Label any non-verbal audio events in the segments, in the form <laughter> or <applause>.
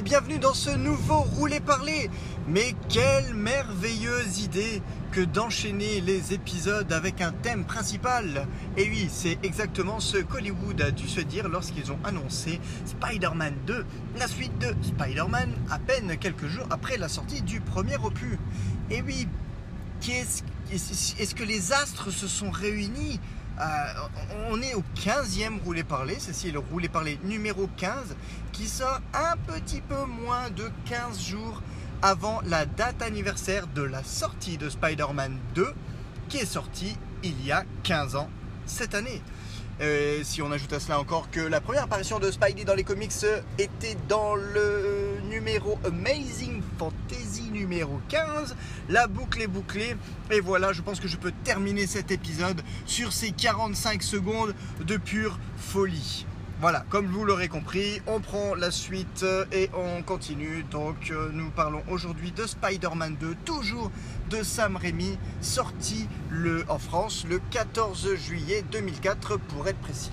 bienvenue dans ce nouveau Rouler Parler. Mais quelle merveilleuse idée que d'enchaîner les épisodes avec un thème principal. Et oui, c'est exactement ce qu'Hollywood a dû se dire lorsqu'ils ont annoncé Spider-Man 2, la suite de Spider-Man, à peine quelques jours après la sortie du premier opus. Et oui, est-ce que les astres se sont réunis euh, on est au 15e roulé parler, ceci est le roulé parler numéro 15 qui sort un petit peu moins de 15 jours avant la date anniversaire de la sortie de Spider-Man 2 qui est sortie il y a 15 ans cette année. Euh, si on ajoute à cela encore que la première apparition de Spidey dans les comics était dans le numéro Amazing Fantasy numéro 15, la boucle est bouclée et voilà, je pense que je peux terminer cet épisode sur ces 45 secondes de pure folie. Voilà, comme vous l'aurez compris, on prend la suite et on continue. Donc euh, nous parlons aujourd'hui de Spider-Man 2, toujours de Sam Raimi, sorti le, en France le 14 juillet 2004 pour être précis.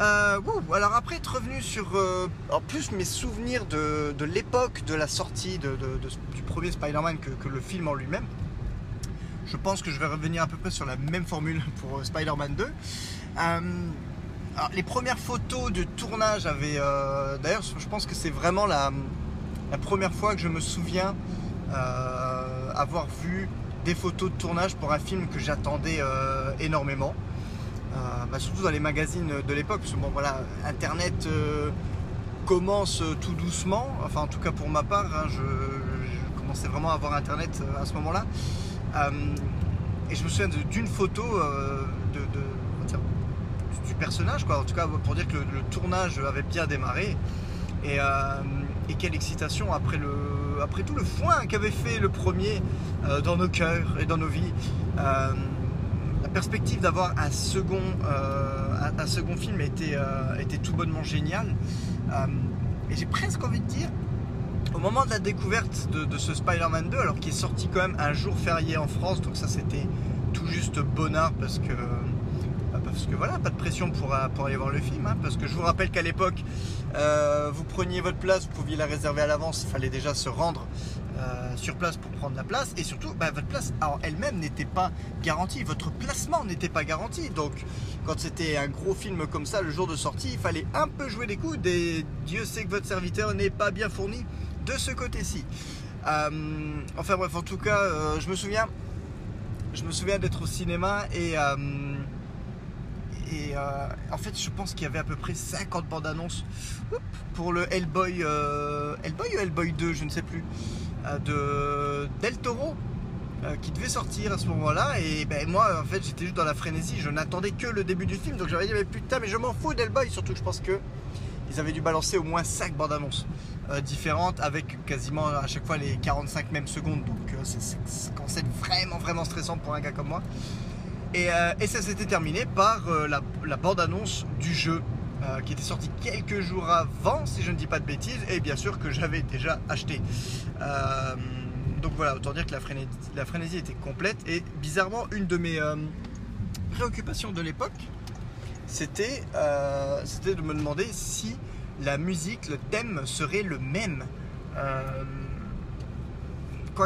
Euh, alors après être revenu sur euh, en plus mes souvenirs de, l'époque de la sortie de, du premier Spider-Man que, le film en lui-même, je pense que je vais revenir à peu près sur la même formule <laughs> pour Spider-Man 2 les premières photos de tournage avaient. Euh, d'ailleurs, je pense que c'est vraiment la, première fois que je me souviens euh, avoir vu des photos de tournage pour un film que j'attendais euh, énormément. Bah, surtout dans les magazines de l'époque, parce que bon, voilà, Internet commence tout doucement. Enfin, en tout cas pour ma part, hein, je, commençais vraiment à avoir Internet à ce moment-là. et je me souviens d'une photo de du personnage, quoi. En tout cas, pour dire que le, tournage avait bien démarré. Et, euh, quelle excitation après, le, après tout le foin qu'avait fait le premier euh, dans nos cœurs et dans nos vies. Euh, la perspective d'avoir un second, un, second film était, était tout bonnement génial. et j'ai presque envie de dire, au moment de la découverte de, ce Spider-Man 2, alors qu'il est sorti quand même un jour férié en France, donc ça c'était tout juste bonheur parce que parce que voilà, pas de pression pour, euh, aller voir le film. Hein, parce que je vous rappelle qu'à l'époque, euh, vous preniez votre place, vous pouviez la réserver à l'avance, il fallait déjà se rendre euh, sur place pour prendre la place. Et surtout, bah, votre place elle-même n'était pas garantie, votre placement n'était pas garanti. Donc, quand c'était un gros film comme ça, le jour de sortie, il fallait un peu jouer les coudes. Et Dieu sait que votre serviteur n'est pas bien fourni de ce côté-ci. enfin bref, en tout cas, je me souviens, je me souviens d'être au cinéma et euh, en fait, je pense qu'il y avait à peu près 50 bandes annonces pour le Hellboy, euh, Hellboy ou Hellboy 2, je ne sais plus, euh, de Del Toro qui devait sortir à ce moment-là. Et ben, moi, en fait, j'étais juste dans la frénésie. Je n'attendais que le début du film. Donc j'avais dit, mais putain, mais je m'en fous d'Hellboy. Surtout que je pense que ils avaient dû balancer au moins 5 bandes annonces différentes avec quasiment à chaque fois les 45 mêmes secondes. Donc c'est commençait vraiment, vraiment stressant pour un gars comme moi. Euh, et, ça s'était terminé par euh, la, bande-annonce du jeu euh, qui était sorti quelques jours avant, si je ne dis pas de bêtises, et bien sûr que j'avais déjà acheté. donc voilà, autant dire que la frénésie, était complète. Et bizarrement, une de mes préoccupations de l'époque, c'était de me demander si la musique, le thème serait le même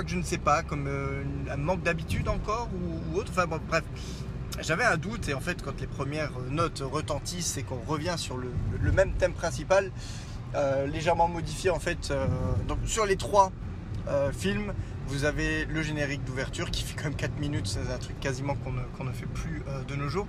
que je ne sais pas, comme euh, un manque d'habitude encore ou, autre. Enfin bon, bref, j'avais un doute et en fait quand les premières notes retentissent et qu'on revient sur le, même thème principal, euh, légèrement modifié en fait. Euh, donc sur les trois films, vous avez le générique d'ouverture qui fait quand même 4 minutes, c'est un truc quasiment qu'on ne, fait plus de nos jours.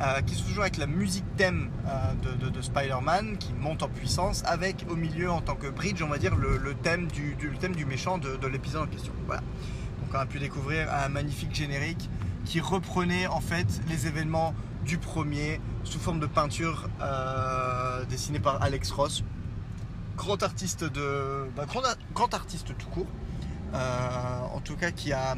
Euh, qui se toujours avec la musique thème euh, de, Spider-Man qui monte en puissance, avec au milieu en tant que bridge, on va dire, le, thème, du, thème du méchant de, l'épisode en question. Voilà. Donc on a pu découvrir un magnifique générique qui reprenait en fait les événements du premier sous forme de peinture euh, dessinée par Alex Ross, grand artiste bah, tout court, en tout cas qui a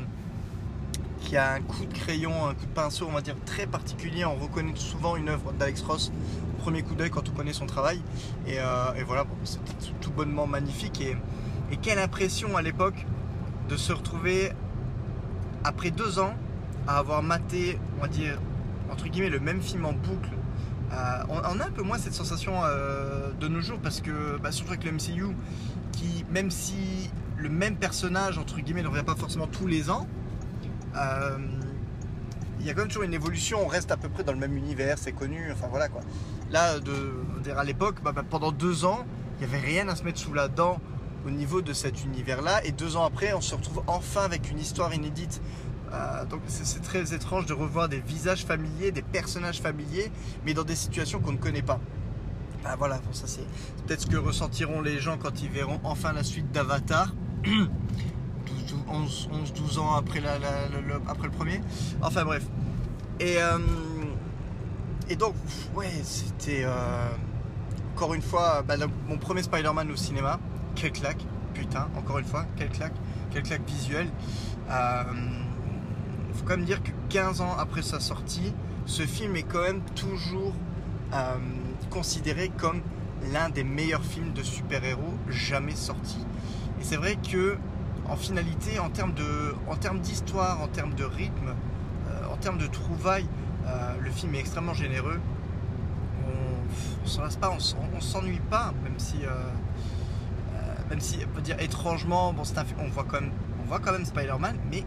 qui a un coup de crayon, un coup de pinceau, on va dire, très particulier. On reconnaît souvent une œuvre d'Alex Ross au premier coup d'œil quand on connaît son travail. Et, euh, voilà, c'était tout bonnement magnifique. Et, quelle impression à l'époque de se retrouver après deux ans à avoir maté, on va dire, entre guillemets, le même film en boucle on, a un peu moins cette sensation de nos jours parce que, bah, surtout avec le MCU, qui, même si le même personnage, entre guillemets, ne revient pas forcément tous les ans, il y a quand même toujours une évolution, on reste à peu près dans le même univers, c'est connu, enfin voilà quoi. Là, à l'époque, bah, bah, pendant deux ans, il n'y avait rien à se mettre sous la dent au niveau de cet univers-là, et deux ans après, on se retrouve enfin avec une histoire inédite. Euh, donc c'est très étrange de revoir des visages familiers, des personnages familiers, mais dans des situations qu'on ne connaît pas. Bah voilà, ça c'est peut-être ce que ressentiront les gens quand ils verront enfin la suite d'Avatar. <clears throat> 11-12 ans après, le, premier. Enfin bref. Et, euh, donc, ouais, c'était euh, encore une fois bah, mon premier Spider-Man au cinéma. Quel claque, putain, encore une fois, quel claque, quel claque visuel. Faut quand même dire que 15 ans après sa sortie, ce film est quand même toujours considéré comme l'un des meilleurs films de super-héros jamais sortis. Et c'est vrai que en finalité, en termes d'histoire, en termes de rythme, euh, en termes de trouvailles, euh, le film est extrêmement généreux. On ne s'en pas, on, s'ennuie pas, même si, euh, même si, on peut dire étrangement, bon, on voit quand même, on voit quand même Spider-Man, mais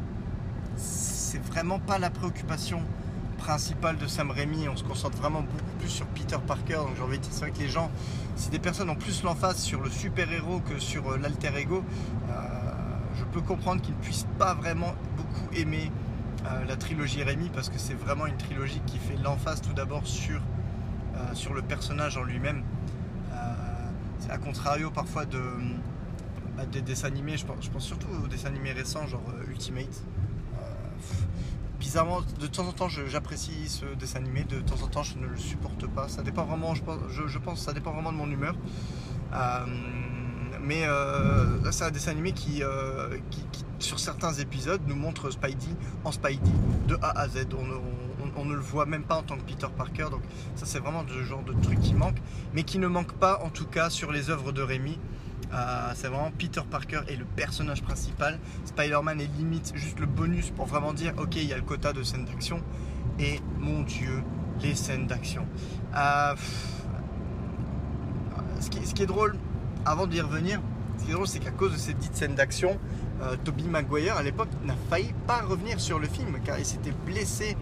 c'est vraiment pas la préoccupation principale de Sam Raimi. On se concentre vraiment beaucoup plus sur Peter Parker. Donc j'ai envie de dire, c'est vrai que les gens, si des personnes ont plus l'emphase sur le super-héros que sur l'alter ego, je peux comprendre qu'ils ne puissent pas vraiment beaucoup aimer euh, la trilogie Rémi parce que c'est vraiment une trilogie qui fait l'emphase tout d'abord sur, euh, sur le personnage en lui-même. Euh, c'est à contrario parfois de, bah, des dessins animés, je pense, je pense, surtout aux dessins animés récents genre Ultimate. Bizarrement, de temps en temps j'apprécie ce dessin animé, de temps en temps je ne le supporte pas. Ça dépend vraiment, je pense, ça dépend vraiment de mon humeur mais euh, c'est un dessin animé euh, qui, sur certains épisodes nous montre Spidey en Spidey de A à Z. On, ne le voit même pas en tant que Peter Parker, donc ça c'est vraiment le genre de truc qui manque, mais qui ne manque pas en tout cas sur les œuvres de Rémi. Euh, c'est vraiment Peter Parker est le personnage principal. Spider-Man est limite juste le bonus pour vraiment dire ok il y a le quota de scènes d'action. Et mon dieu, les scènes d'action. ce qui est drôle, avant d'y revenir, ce qui est drôle, c'est qu'à cause de cette dite scène d'action, euh, Toby Maguire à l'époque n'a failli pas revenir sur le film car il s'était blessé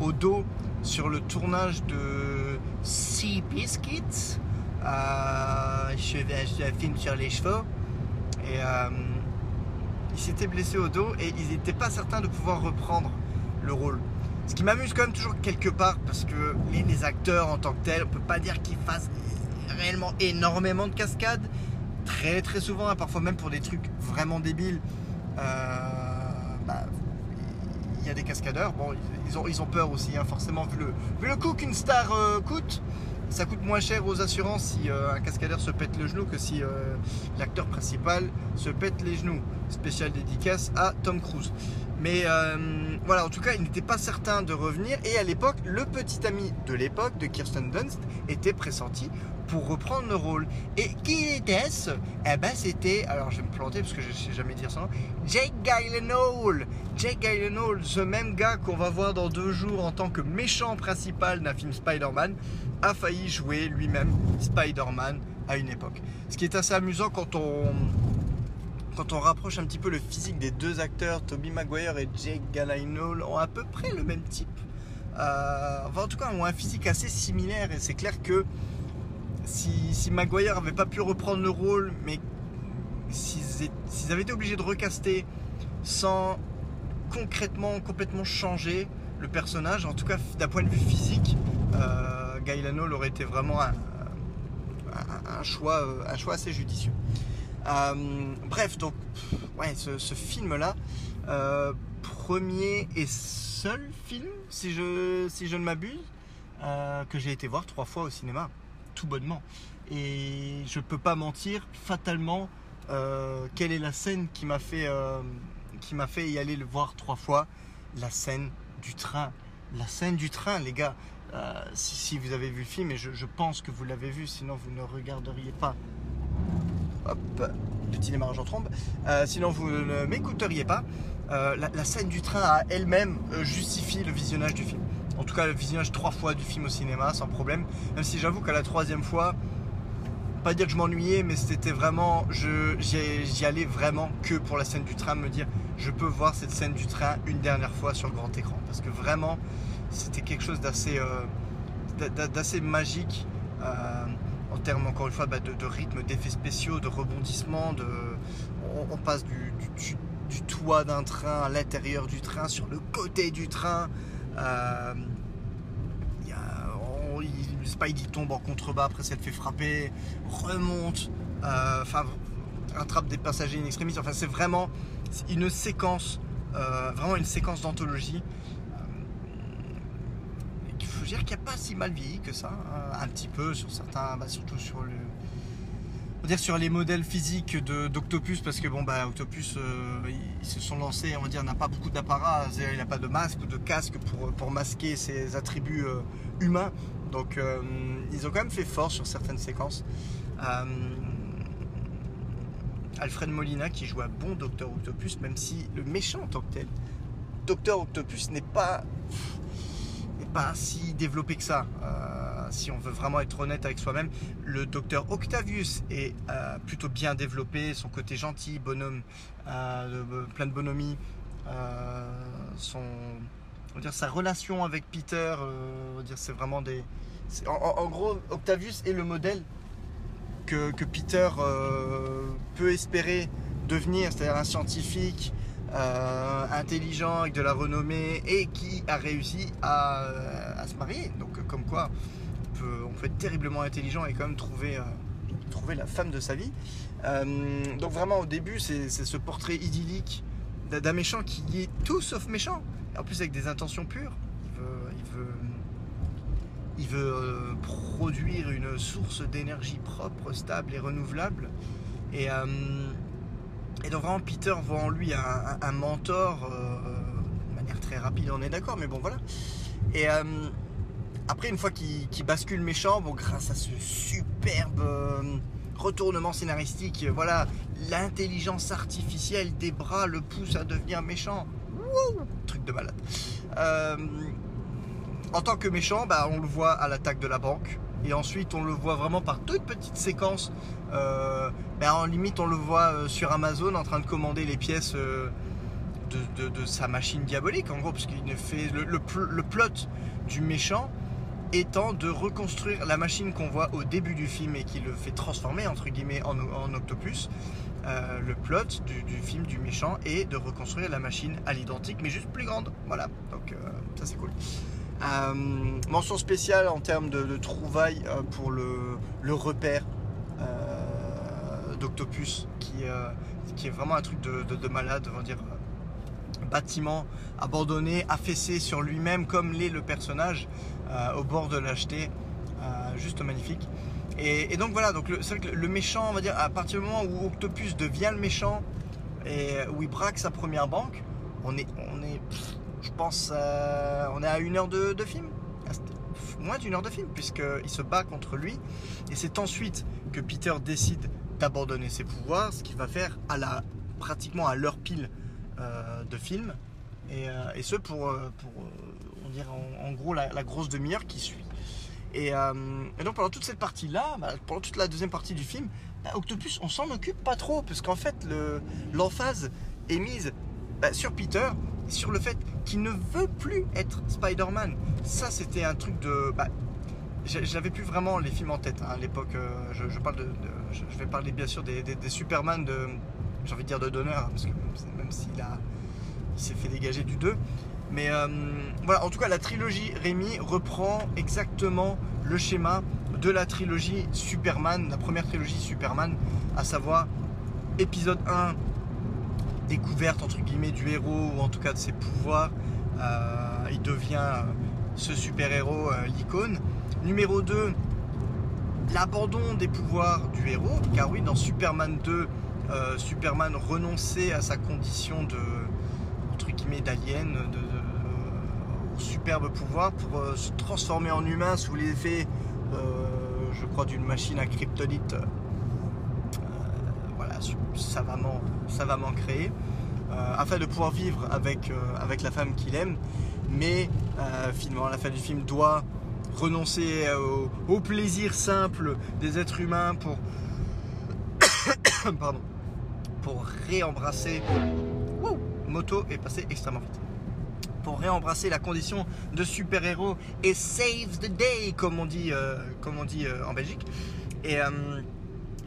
au dos sur le tournage de Sea Biscuits, euh, un film sur les chevaux, et euh, il s'était blessé au dos et ils n'étaient pas certains de pouvoir reprendre le rôle. Ce qui m'amuse quand même toujours quelque part parce que les, acteurs en tant que tels, on peut pas dire qu'ils fassent réellement énormément de cascades, très très souvent, hein, parfois même pour des trucs vraiment débiles. Euh, bah, il y a des cascadeurs, bon, ils ont, ils ont peur aussi, hein, forcément, vu le, vu le coût qu'une star euh, coûte. Ça coûte moins cher aux assurances si euh, un cascadeur se pète le genou que si l'acteur principal se pète les genoux. Spécial dédicace à Tom Cruise. Mais voilà, en tout cas, il n'était pas certain de revenir. Et à l'époque, le petit ami de l'époque de Kirsten Dunst était pressenti pour reprendre le rôle. Et qui était-ce? Eh ben c'était, alors je vais me planter parce que je ne sais jamais dire son nom, Jake Gyllenhaal. Jake Gyllenhaal, ce même gars qu'on va voir dans deux jours en tant que méchant principal d'un film Spider-Man, a failli jouer lui-même Spider-Man à une époque. Ce qui est assez amusant quand on quand on rapproche un petit peu le physique des deux acteurs, Toby Maguire et Jake Gyllenhaal ont à peu près le même type. Euh, enfin, en tout cas, ont un physique assez similaire et c'est clair que si, Maguire n'avait pas pu reprendre le rôle, mais s'ils avaient été obligés de recaster sans concrètement complètement changer le personnage, en tout cas d'un point de vue physique, euh, Gailano aurait été vraiment un, choix, euh, un choix assez judicieux. Euh, bref, donc, ouais, ce, film-là, euh, premier et seul film, si je, ne m'abuse, que j'ai été voir trois fois au cinéma tout bonnement. Et je peux pas mentir, fatalement, quelle est la scène qui m'a fait, qui m'a fait y aller le voir trois fois La scène du train. La scène du train, les gars. Euh, si, vous avez vu le film, et je, pense que vous l'avez vu, sinon vous ne regarderiez pas. Hop, petit démarrage en trombe. sinon vous ne m'écouteriez pas. La, la, scène du train à elle-même justifie le visionnage du film. en tout cas le visionnage trois fois du film au cinéma sans problème. Même si j'avoue qu'à la troisième fois, pas dire que je m'ennuyais, mais c'était vraiment, j'y allais vraiment que pour la scène du train, me dire je peux voir cette scène du train une dernière fois sur le grand écran, parce que vraiment c'était quelque chose d'assez euh, magique. Euh, en termes encore une fois bah, de, rythme, d'effets spéciaux, de rebondissements, de, on, passe du, du toit d'un train à l'intérieur du train, sur le côté du train. Euh, Spidey tombe en contrebas, après ça le fait frapper, remonte, euh, enfin rattrape des passagers in extremis. Enfin, c'est vraiment une séquence, euh, vraiment une séquence d'anthologie. Il faut dire qu'il n'y a pas si mal vieilli que ça, hein, un petit peu sur certains, bah, surtout sur le, sur les modèles physiques d'Octopus parce que bon bah Octopus euh, ils se sont lancés on va dire n'a pas beaucoup d'apparat il n'a pas de masque ou de casque pour, masquer ses attributs euh, humains donc euh, ils ont quand même fait fort sur certaines séquences. Alfred Molina qui joue un bon Docteur Octopus même si le méchant en tant que tel Docteur Octopus n'est pas n'est si développé que ça si on veut vraiment être honnête avec soi-même, le docteur Octavius est euh, plutôt bien développé, son côté gentil, bonhomme, euh, plein de bonhomie, euh, son, on dire, sa relation avec Peter, on dire, c'est vraiment des... En, gros, Octavius est le modèle que, que Peter peut espérer devenir, c'est-à-dire un scientifique, intelligent, avec de la renommée et qui a réussi à, se marier. Donc comme quoi, on peut être terriblement intelligent et quand même trouver, euh, trouver la femme de sa vie. Euh, donc vraiment au début c'est ce portrait idyllique d'un méchant qui est tout sauf méchant, en plus avec des intentions pures. Il veut, euh, produire une source d'énergie propre, stable et renouvelable. Et, et, donc vraiment Peter voit en lui un, mentor de manière très rapide, on est d'accord, mais bon voilà. Et après, une fois qu'il bascule méchant, bon, grâce à ce superbe euh, retournement scénaristique, euh, voilà, l'intelligence artificielle des bras le pousse à devenir méchant. truc de malade. Euh, en tant que méchant, bah, on le voit à l'attaque de la banque. Et ensuite, on le voit vraiment par toutes petites séquences. Bah, en limite, on le voit sur Amazon en train de commander les pièces de, sa machine diabolique, en gros, parce qu'il fait le, plot du méchant étant de reconstruire la machine qu'on voit au début du film et qui le fait transformer en, octopus. Euh, le plot du, film du méchant est de reconstruire la machine à l'identique mais juste plus grande. Voilà, donc euh, ça c'est cool. Euh, mention spéciale en termes de, trouvailles pour le, repère d'Octopus qui, est vraiment un truc de, malade, on va dire bâtiment abandonné, affaissé sur lui-même comme l'est le personnage. Au bord de l'acheter, euh, juste magnifique. Et, donc voilà, donc vrai que le méchant, on va dire, à partir du moment où Octopus devient le méchant et où il braque sa première banque, on est, on est je pense, euh, on est à une heure de, film. Moins d'une heure de film, puisqu'il se bat contre lui. Et c'est ensuite que Peter décide d'abandonner ses pouvoirs, ce qu'il va faire à la, pratiquement à l'heure pile de film. Et, ce pour, pour en, gros la, grosse demi-heure qui suit. Euh, et, donc pendant toute cette partie-là, bah, pendant toute la deuxième partie du film, bah, Octopus, on s'en occupe pas trop, parce qu'en fait l'emphase est mise bah, sur Peter, sur le fait qu'il ne veut plus être Spider-Man. Ça c'était un truc de... j'avais plus vraiment les films en tête hein, à l'époque. Euh, je, de, je, vais parler bien sûr des, Superman de, j'ai envie de dire de Donner, hein, parce que même s'il a, il s'est fait dégager du 2, mais euh, voilà, en tout cas, la trilogie Rémi reprend exactement le schéma de la trilogie Superman, la première trilogie Superman, à savoir épisode 1, découverte entre guillemets du héros, ou en tout cas de ses pouvoirs. Euh, il devient euh, ce super-héros, l'icône. Numéro 2, l'abandon des pouvoirs du héros, car oui, dans Superman 2, Superman renonçait à sa condition de entre guillemets d'alien, de, pouvoir pour euh, se transformer en humain sous l'effet, euh, je crois, d'une machine à kryptonite, euh, voilà, savamment, savamment créée, afin de pouvoir vivre avec, avec la femme qu'il aime. mais finalement à la fin du film doit renoncer au, plaisir simple des êtres humains pour <coughs> pardon pour réembrasser moto est passé extrêmement vite pour réembrasser la condition de super-héros et save the day, comme on dit, euh, comme on dit euh, en Belgique. Et, euh,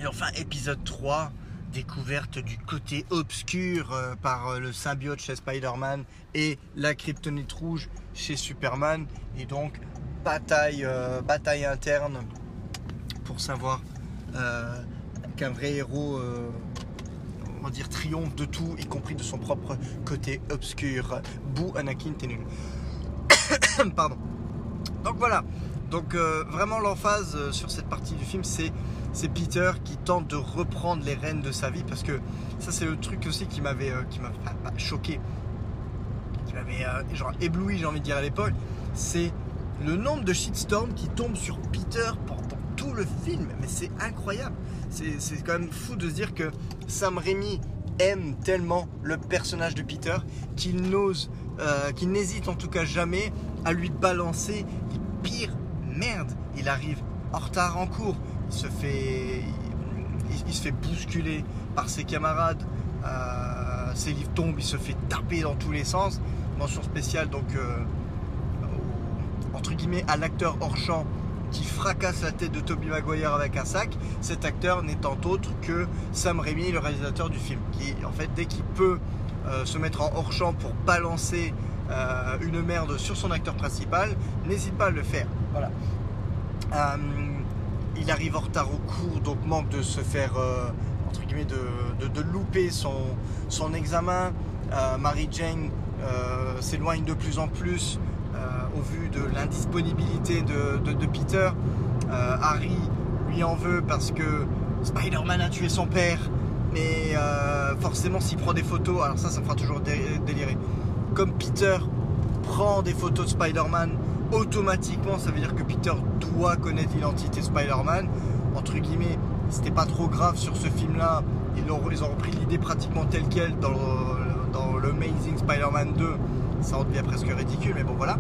et, enfin, épisode 3, découverte du côté obscur par le symbiote chez Spider-Man et la kryptonite rouge chez Superman. Et donc, bataille, bataille interne pour savoir qu'un vrai héros dire, triomphe de tout, y compris de son propre côté obscur. Bou Anakin, t'es. <coughs> Pardon. Donc voilà. Donc euh, vraiment l'emphase euh, sur cette partie du film, c'est c'est Peter qui tente de reprendre les rênes de sa vie parce que ça c'est le truc aussi qui m'avait euh, qui m'avait choqué, qui m'avait genre ébloui, j'ai envie de dire à l'époque, c'est le nombre de shitstorms qui tombent sur Peter pendant tout le film. Mais c'est incroyable c'est quand même fou de se dire que Sam Raimi aime tellement le personnage de Peter qu'il n'ose, euh, qu'il n'hésite en tout cas jamais à lui balancer les pires merdes. Il arrive en retard en cours, il se fait, bousculer par ses camarades, euh, ses livres tombent, il se fait taper dans tous les sens. Mention spéciale donc euh, entre guillemets à l'acteur hors champ qui fracasse la tête de Toby Maguire avec un sac, cet acteur n'étant autre que Sam Raimi, le réalisateur du film, qui en fait dès qu'il peut euh, se mettre en hors champ pour balancer euh, une merde sur son acteur principal, n'hésite pas à le faire. Voilà. Euh, il arrive en retard au cours, donc manque de se faire entre guillemets de, louper son, son examen. Mary Jane s'éloigne de plus en plus vu de l'indisponibilité de, Peter. Euh, Harry lui en veut parce que Spider-Man a tué son père, mais euh, forcément s'il prend des photos, alors ça ça me fera toujours délirer. Comme Peter prend des photos de Spider-Man, automatiquement ça veut dire que Peter doit connaître l'identité de Spider-Man. Entre guillemets, c'était pas trop grave sur ce film-là. Ils ont, ils ont repris l'idée pratiquement telle qu'elle dans, dans l'Amazing Spider-Man 2 ça en devient presque ridicule, mais bon voilà.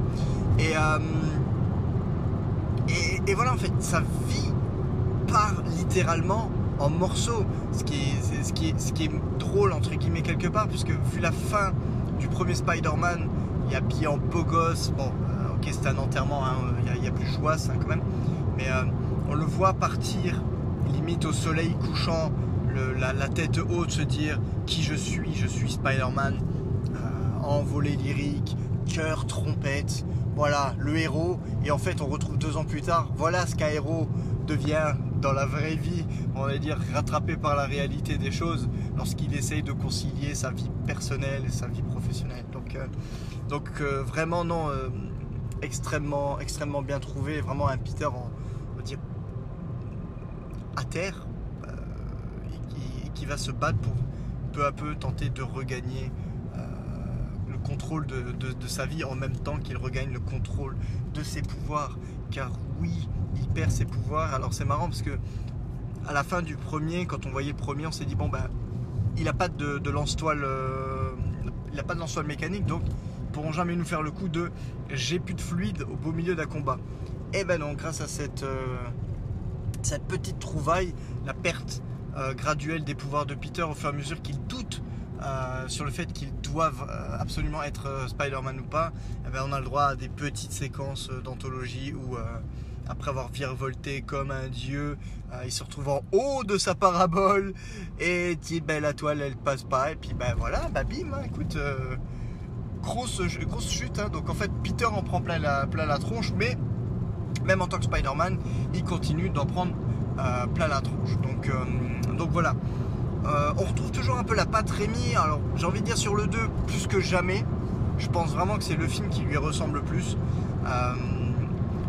Euh, et, et, voilà, en fait, sa vie part littéralement en morceaux, ce qui est, ce qui est, ce qui est drôle, entre guillemets, quelque part, puisque vu la fin du premier Spider-Man, il a bien en beau gosse, bon, euh, ok, c'est un enterrement, hein, il, y a, plus joie, ça quand même, mais euh, on le voit partir limite au soleil couchant, la, tête haute, se dire qui je suis, je suis Spider-Man envolée lyrique, cœur, trompette. Voilà, le héros. Et en fait, on retrouve deux ans plus tard, voilà ce qu'un héros devient dans la vraie vie, on va dire rattrapé par la réalité des choses lorsqu'il essaye de concilier sa vie personnelle et sa vie professionnelle. Donc, euh, euh, vraiment non, euh, extrêmement, extrêmement bien trouvé, vraiment un Peter à terre, qui, qui, va se battre pour peu à peu tenter de regagner contrôle de, sa vie en même temps qu'il regagne le contrôle de ses pouvoirs. Car oui, il perd ses pouvoirs. Alors c'est marrant parce que à la fin du premier, quand on voyait le premier, on s'est dit bon ben il n'a pas de, lance-toile, euh, il a pas de lance-toile mécanique, donc pourront jamais nous faire le coup de j'ai plus de fluide au beau milieu d'un combat. Et eh ben non, grâce à cette, euh, cette petite trouvaille, la perte euh, graduelle des pouvoirs de Peter au fur et à mesure qu'il doute sur le fait qu'ils euh, absolument être euh, Spider-Man ou pas, eh ben, on a le droit à des petites séquences d'anthologie où, après avoir virevolté comme un dieu, il se retrouve en haut de sa parabole et dit ben, la toile elle passe pas. Et puis ben voilà, bah bim, hein, écoute, grosse, grosse chute. Hein. donc en fait, Peter en prend plein la, plein la tronche, mais même en tant que Spider-Man, il continue d'en prendre plein la tronche. Donc, donc voilà. Euh, on retrouve toujours un peu la patte Rémi. Alors, j'ai envie de dire sur le 2, plus que jamais. Je pense vraiment que c'est le film qui lui ressemble le plus. Euh,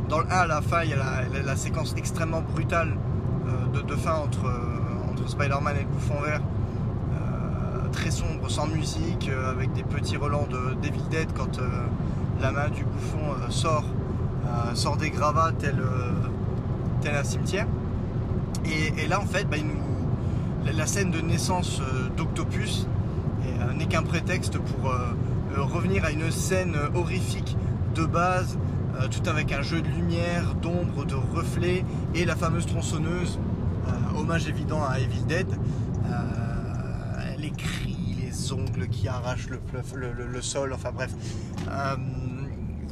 dans le 1, à la fin, il y a la, séquence extrêmement brutale euh, de, fin entre, entre Spider-Man et le bouffon vert. très sombre, sans musique, avec des petits relents de Devil Dead quand la main du bouffon sort, sort des gravats tel, un cimetière. Et, là, en fait, bah, il nous la scène de naissance euh, d'Octopus euh, n'est qu'un prétexte pour euh, revenir à une scène horrifique de base, tout avec un jeu de lumière, d'ombre, de reflets et la fameuse tronçonneuse, hommage évident à Evil Dead. les cris, les ongles qui arrachent le, sol, enfin bref.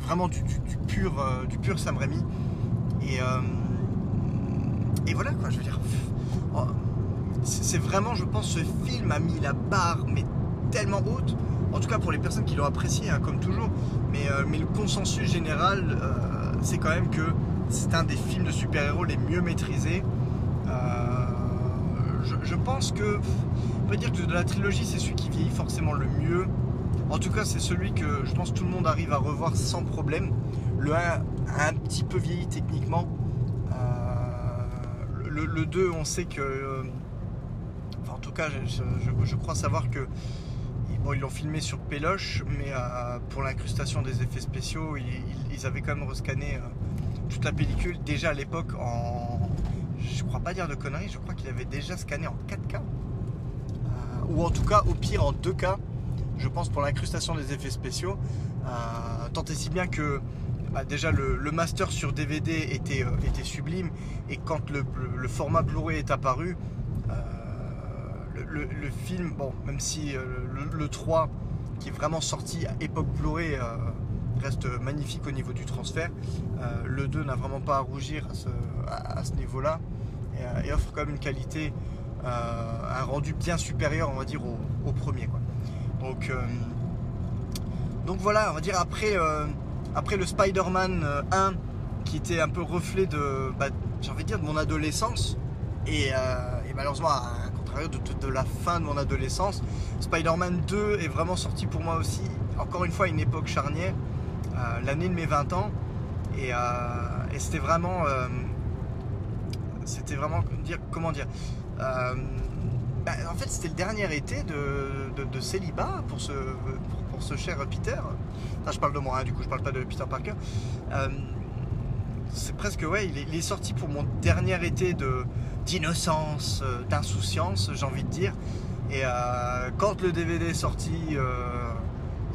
vraiment du, pur, du pur Sam Raimi. Et, voilà quoi, je veux dire. Oh, c'est vraiment, je pense, ce film a mis la barre, mais tellement haute. En tout cas pour les personnes qui l'ont apprécié, hein, comme toujours. Mais, euh, mais, le consensus général, euh, c'est quand même que c'est un des films de super-héros les mieux maîtrisés. Euh, je, pense que, on peut dire que de la trilogie, c'est celui qui vieillit forcément le mieux. En tout cas, c'est celui que je pense tout le monde arrive à revoir sans problème. Le 1 a un petit peu vieilli techniquement. le, 2, on sait que cas, je, crois savoir que bon, ils l'ont filmé sur Péloche, mais euh, pour l'incrustation des effets spéciaux, ils, avaient quand même rescanné euh, toute la pellicule déjà à l'époque en. Je crois pas dire de conneries, je crois qu'il avait déjà scanné en 4K. Euh, ou en tout cas, au pire, en 2K, je pense, pour l'incrustation des effets spéciaux. tant et si bien que bah, déjà le, master sur DVD était, était sublime et quand le, le format Blu-ray est apparu, le, film, bon, même si euh, le, 3, qui est vraiment sorti à époque Blu-ray, euh, reste magnifique au niveau du transfert, euh, le 2 n'a vraiment pas à rougir à ce, niveau-là et, offre quand même une qualité, un rendu bien supérieur, on va dire, au, premier. Donc, donc voilà, on va dire après, après le Spider-Man 1, qui était un peu reflet de, bah, j'ai envie de dire, de mon adolescence, et malheureusement de, la fin de mon adolescence. Spider-Man 2 est vraiment sorti pour moi aussi, encore une fois, une époque charnière, euh, l'année de mes 20 ans. Et, euh, c'était vraiment. Euh, c'était vraiment. Dire, comment dire bah, En fait, c'était le dernier été de, célibat pour ce, pour, ce cher Peter. Enfin, je parle de moi, hein, du coup, je parle pas de Peter Parker c'est presque ouais, il est, sorti pour mon dernier été de d'innocence, euh, d'insouciance, j'ai envie de dire. Et euh, quand le DVD est sorti, euh,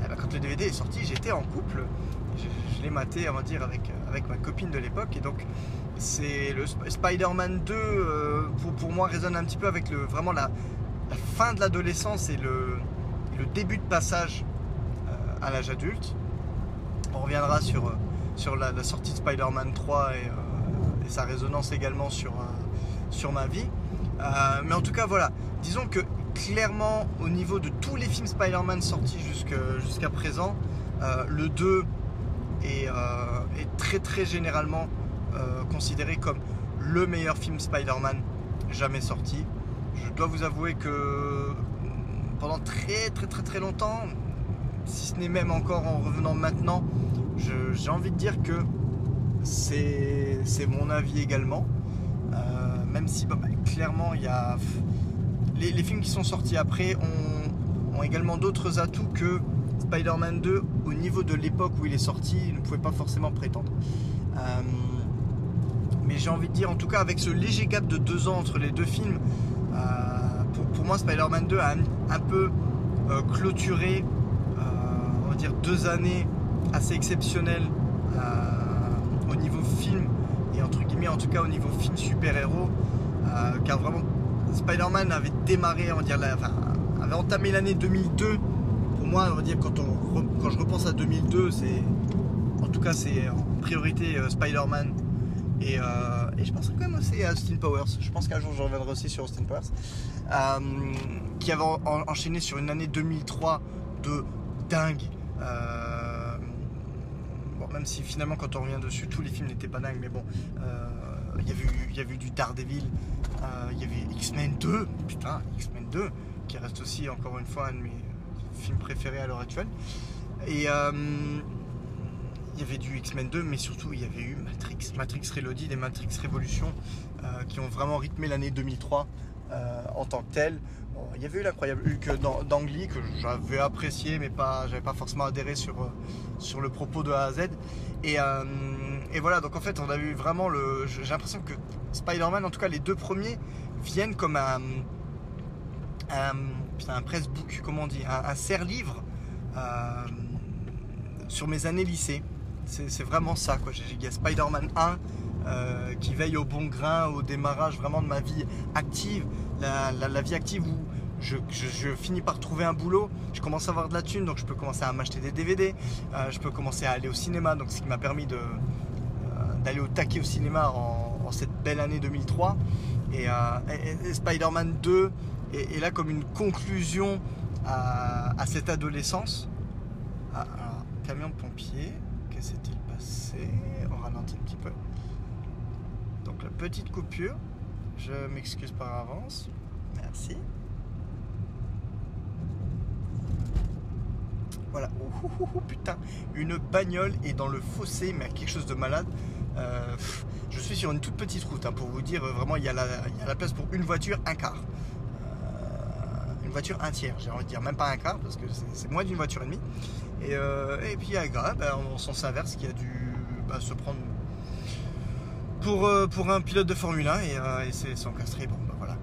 eh ben, quand le DVD est sorti, j'étais en couple. Je, l'ai maté, on va dire, avec, avec ma copine de l'époque. Et donc, c'est le Spider-Man 2 pour, pour, moi résonne un petit peu avec le, vraiment la, fin de l'adolescence et le, le, début de passage à l'âge adulte. On reviendra sur sur la, sortie de Spider-Man 3 euh, et, sa résonance également sur, sur ma vie. Euh, mais en tout cas, voilà. Disons que clairement, au niveau de tous les films Spider-Man sortis jusqu'à présent, le 2 est, très très généralement considéré comme le meilleur film Spider-Man jamais sorti. Je dois vous avouer que pendant très très très très longtemps, si ce n'est même encore en revenant maintenant, j'ai envie de dire que c'est mon avis également. Euh, même si bah, clairement il y a les, films qui sont sortis après ont, également d'autres atouts que Spider-Man 2 au niveau de l'époque où il est sorti ne pouvait pas forcément prétendre. Euh, mais j'ai envie de dire en tout cas avec ce léger gap de deux ans entre les deux films, euh, pour, moi Spider-Man 2 a un, peu clôturé on va dire deux années assez exceptionnel euh, au niveau film et entre guillemets en tout cas au niveau film super-héros euh, car vraiment Spider-Man avait démarré on va dire avait entamé l'année 2002 pour moi on va dire quand, on, quand je repense à 2002 c'est en tout cas c'est en priorité euh, Spider-Man et, et, je penserais quand même aussi à Austin Powers. Je pense qu'un jour je reviendrai aussi sur Austin Powers. qui avait enchaîné sur une année 2003 de dingue même si finalement quand on revient dessus, tous les films n'étaient pas dingues, mais bon, euh, il y, a eu, du Daredevil, euh, il y avait X-Men 2, putain, X-Men 2, qui reste aussi encore une fois un de mes films préférés à l'heure actuelle. Et euh, il y avait du X-Men 2, mais surtout il y avait eu Matrix, Matrix Reloaded et Matrix Révolution, qui ont vraiment rythmé l'année 2003 en tant que telle il y avait eu l'incroyable Hulk d'Angly que j'avais apprécié, mais pas, j'avais pas forcément adhéré sur, euh, sur le propos de A à Z. Euh, et, voilà, donc en fait, on a eu vraiment le. J'ai l'impression que Spider-Man, en tout cas les deux premiers, viennent comme un. un, un presse-book, comment on dit, un, serre-livre sur mes années lycée. C'est vraiment ça. Quoi. Il y a Spider-Man 1 qui veille au bon grain, au démarrage vraiment de ma vie active, la vie active où je, finis par trouver un boulot, je commence à avoir de la thune, donc je peux commencer à m'acheter des DVD, euh, je peux commencer à aller au cinéma, donc ce qui m'a permis euh, d'aller au taquet au cinéma en, cette belle année 2003. Euh, et, Spider-Man 2 est, là comme une conclusion à, cette adolescence. Ah, camion de pompier, que s'est-il passé? On ralentit un petit peu. Donc la petite coupure, je m'excuse par avance. Merci. Voilà, putain, une bagnole est dans le fossé, mais quelque chose de malade. Euh, je suis sur une toute petite route, hein, pour vous dire, vraiment, il y, a la, place pour une voiture, un quart. Euh, une voiture un tiers, j'ai envie de dire, même pas un quart, parce que c'est moins d'une voiture et demie. Et, euh, puis, à grave, ben, on sens inverse qui a dû bah, se prendre pour, pour un pilote de Formule 1 et, et c'est encastré. Bon, bah, voilà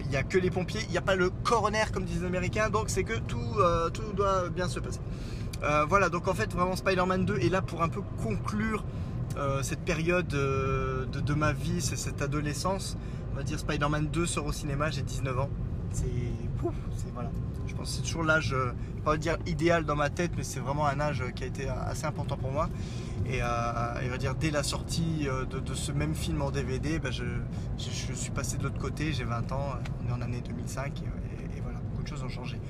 il n'y a que les pompiers, il n'y a pas le coroner comme disent les Américains, donc c'est que tout, euh, doit bien se passer. Euh, voilà, donc en fait vraiment Spider-Man 2 est là pour un peu conclure euh, cette période de, ma vie, c'est cette adolescence. On va dire Spider-Man 2 sort au cinéma, j'ai 19 ans. C'est voilà. Je pense que c'est toujours l'âge, je pas dire idéal dans ma tête, mais c'est vraiment un âge qui a été assez important pour moi. Et, euh, va dire dès la sortie euh, de, ce même film en DVD, ben, je, suis passé de l'autre côté, j'ai 20 ans, on est en année 2005 et, voilà, beaucoup de choses ont changé.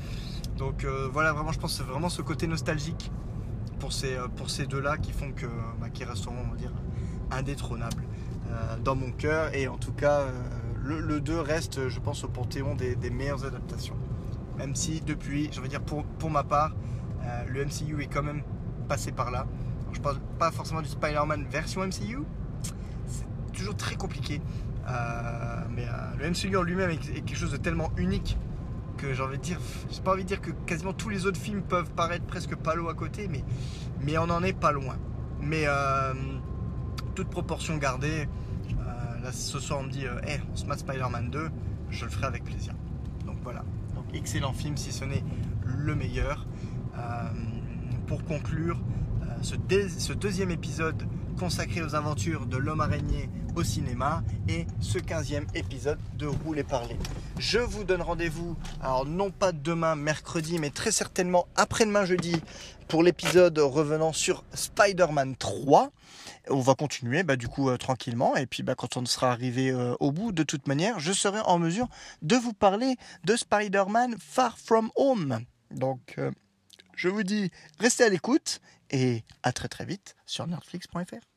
Donc euh, voilà, vraiment, je pense que c'est vraiment ce côté nostalgique pour ces, deux-là qui font que, bah, qui resteront, on va dire, indétrônables dans mon cœur. Et en tout cas, le, 2 reste, je pense, au panthéon des, meilleures adaptations. Même si depuis, je veux dire, pour, ma part, le MCU est quand même passé par là je parle pas forcément du Spider-Man version MCU. C'est toujours très compliqué. Euh, mais euh, le MCU en lui-même est, quelque chose de tellement unique que j'ai envie de dire, j'ai pas envie de dire que quasiment tous les autres films peuvent paraître presque palo à côté, mais, mais on en est pas loin. Mais euh, toute proportion gardée, là ce soir on me dit, hey, on se met Spider-Man 2, je le ferai avec plaisir. Donc voilà, excellent film si ce n'est le meilleur. pour conclure, ce, deuxième épisode consacré aux aventures de l'homme araignée au cinéma et ce quinzième épisode de Rouler Parler. Je vous donne rendez-vous, alors non pas demain mercredi, mais très certainement après-demain jeudi pour l'épisode revenant sur Spider-Man 3. On va continuer bah, du coup euh, tranquillement et puis bah, quand on sera arrivé euh, au bout, de toute manière, je serai en mesure de vous parler de Spider-Man Far From Home. Donc euh, je vous dis, restez à l'écoute et à très très vite sur nerdflix.fr.